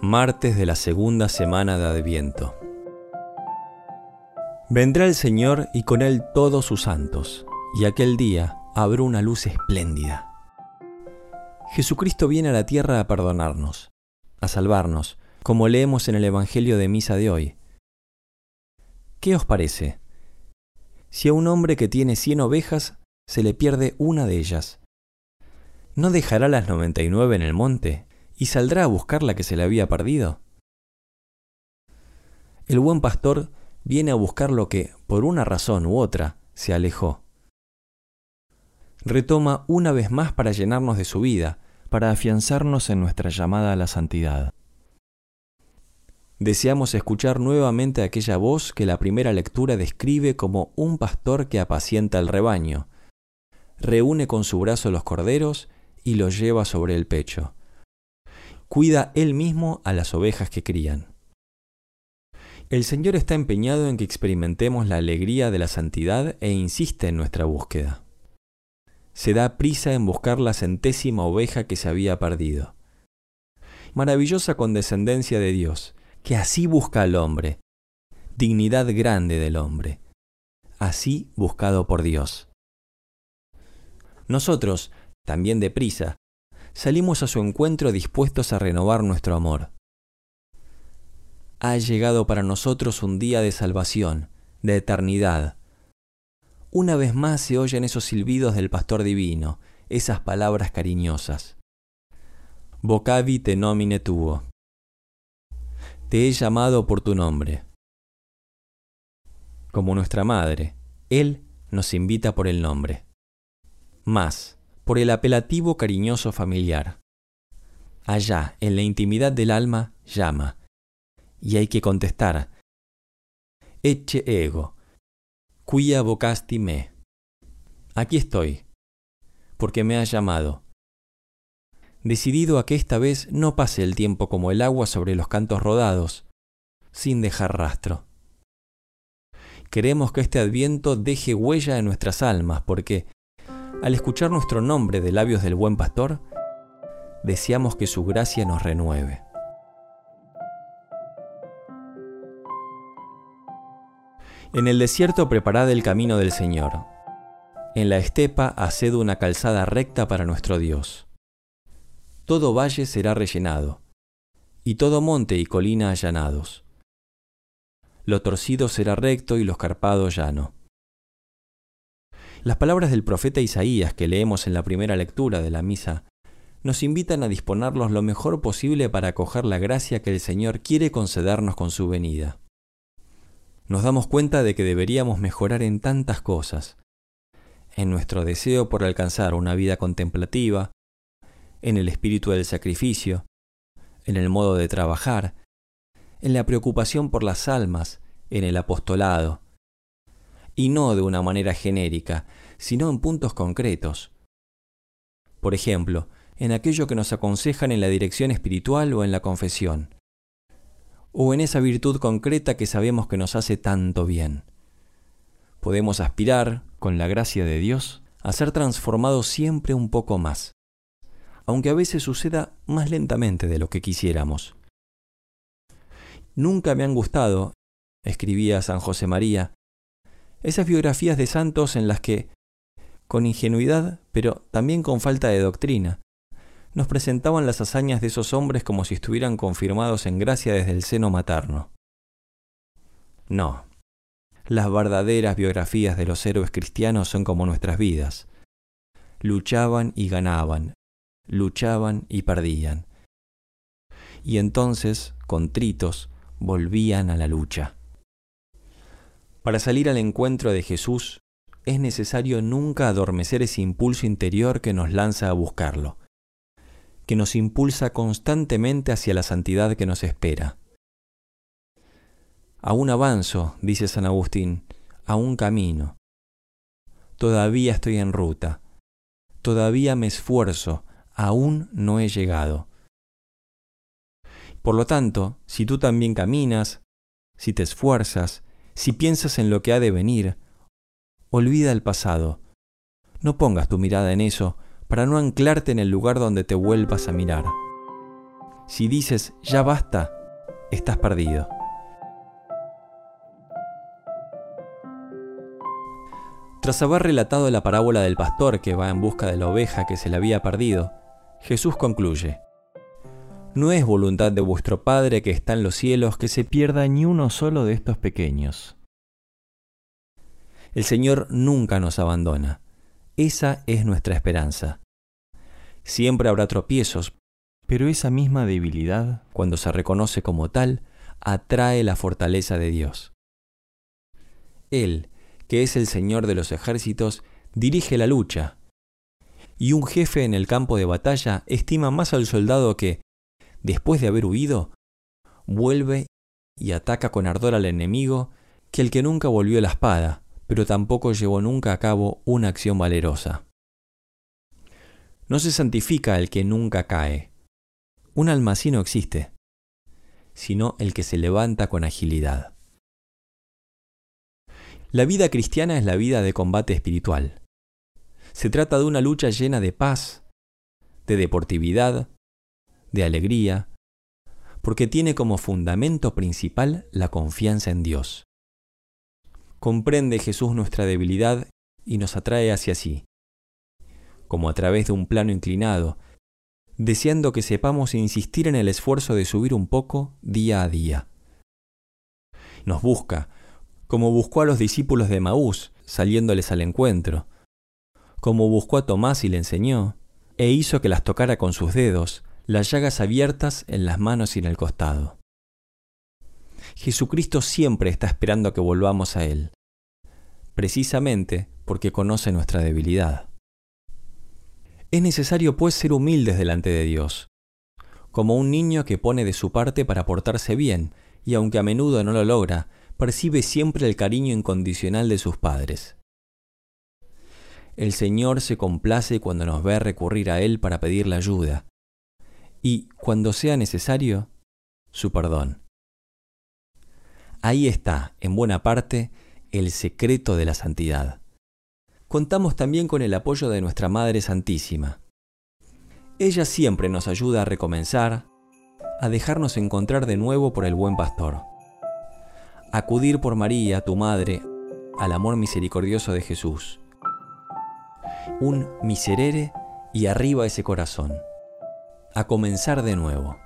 Martes de la segunda semana de Adviento. Vendrá el Señor y con él todos sus santos, y aquel día habrá una luz espléndida. Jesucristo viene a la tierra a perdonarnos, a salvarnos, como leemos en el Evangelio de Misa de hoy. ¿Qué os parece? Si a un hombre que tiene cien ovejas se le pierde una de ellas, ¿no dejará las noventa y nueve en el monte y saldrá a buscar la que se le había perdido? El buen pastor viene a buscar lo que, por una razón u otra, se alejó. Retoma una vez más para llenarnos de su vida, para afianzarnos en nuestra llamada a la santidad. Deseamos escuchar nuevamente aquella voz que la primera lectura describe como un pastor que apacienta el rebaño, reúne con su brazo los corderos y los lleva sobre el pecho cuida él mismo a las ovejas que crían. El Señor está empeñado en que experimentemos la alegría de la santidad e insiste en nuestra búsqueda. Se da prisa en buscar la centésima oveja que se había perdido. Maravillosa condescendencia de Dios, que así busca al hombre, dignidad grande del hombre, así buscado por Dios. Nosotros, también de prisa, salimos a su encuentro dispuestos a renovar nuestro amor. Ha llegado para nosotros un día de salvación, de eternidad. Una vez más se oyen esos silbidos del pastor divino, esas palabras cariñosas. Vocavi te nomine tuo. Te he llamado por tu nombre. Como nuestra madre, Él nos invita por el nombre. Más, por el apelativo cariñoso familiar. Allá, en la intimidad del alma, llama. Y hay que contestar. Eche ego. Quia vocasti me. Aquí estoy, porque me has llamado. Decidido a que esta vez no pase el tiempo como el agua sobre los cantos rodados, sin dejar rastro. Queremos que este adviento deje huella en nuestras almas, porque al escuchar nuestro nombre de labios del buen pastor, deseamos que su gracia nos renueve. En el desierto preparad el camino del Señor. En la estepa haced una calzada recta para nuestro Dios. Todo valle será rellenado, y todo monte y colina allanados. Lo torcido será recto y lo escarpado llano. Las palabras del profeta Isaías que leemos en la primera lectura de la misa nos invitan a disponernos lo mejor posible para acoger la gracia que el Señor quiere concedernos con su venida. Nos damos cuenta de que deberíamos mejorar en tantas cosas, en nuestro deseo por alcanzar una vida contemplativa, en el espíritu del sacrificio, en el modo de trabajar, en la preocupación por las almas, en el apostolado, y no de una manera genérica, sino en puntos concretos. Por ejemplo, en aquello que nos aconsejan en la dirección espiritual o en la confesión, o en esa virtud concreta que sabemos que nos hace tanto bien. Podemos aspirar, con la gracia de Dios, a ser transformados siempre un poco más, aunque a veces suceda más lentamente de lo que quisiéramos. Nunca me han gustado, escribía San José María, esas biografías de santos en las que, con ingenuidad, pero también con falta de doctrina, nos presentaban las hazañas de esos hombres como si estuvieran confirmados en gracia desde el seno materno. No, las verdaderas biografías de los héroes cristianos son como nuestras vidas. Luchaban y ganaban, luchaban y perdían. Y entonces, contritos, volvían a la lucha. Para salir al encuentro de Jesús es necesario nunca adormecer ese impulso interior que nos lanza a buscarlo, que nos impulsa constantemente hacia la santidad que nos espera. Aún avanzo, dice San Agustín, a un camino. Todavía estoy en ruta. Todavía me esfuerzo. Aún no he llegado. Por lo tanto, si tú también caminas, si te esfuerzas, si piensas en lo que ha de venir, olvida el pasado. No pongas tu mirada en eso para no anclarte en el lugar donde te vuelvas a mirar. Si dices, ya basta, estás perdido. Tras haber relatado la parábola del pastor que va en busca de la oveja que se le había perdido, Jesús concluye, No es voluntad de vuestro Padre que está en los cielos que se pierda ni uno solo de estos pequeños. El Señor nunca nos abandona. Esa es nuestra esperanza. Siempre habrá tropiezos, pero esa misma debilidad, cuando se reconoce como tal, atrae la fortaleza de Dios. Él, que es el Señor de los ejércitos, dirige la lucha. Y un jefe en el campo de batalla estima más al soldado que, después de haber huido, vuelve y ataca con ardor al enemigo que el que nunca volvió la espada, pero tampoco llevó nunca a cabo una acción valerosa. No se santifica el que nunca cae. Un alma no existe, sino el que se levanta con agilidad. La vida cristiana es la vida de combate espiritual. Se trata de una lucha llena de paz, de deportividad, de alegría, porque tiene como fundamento principal la confianza en Dios. Comprende Jesús nuestra debilidad y nos atrae hacia sí como a través de un plano inclinado, deseando que sepamos insistir en el esfuerzo de subir un poco día a día. Nos busca, como buscó a los discípulos de Maús, saliéndoles al encuentro, como buscó a Tomás y le enseñó, e hizo que las tocara con sus dedos, las llagas abiertas en las manos y en el costado. Jesucristo siempre está esperando a que volvamos a Él, precisamente porque conoce nuestra debilidad. Es necesario pues ser humildes delante de Dios, como un niño que pone de su parte para portarse bien, y aunque a menudo no lo logra, percibe siempre el cariño incondicional de sus padres. El Señor se complace cuando nos ve recurrir a Él para pedirle ayuda, y, cuando sea necesario, su perdón. Ahí está, en buena parte, el secreto de la santidad contamos también con el apoyo de nuestra Madre Santísima. Ella siempre nos ayuda a recomenzar, a dejarnos encontrar de nuevo por el buen pastor. Acudir por María, tu Madre, al amor misericordioso de Jesús. Un miserere y arriba ese corazón. A comenzar de nuevo.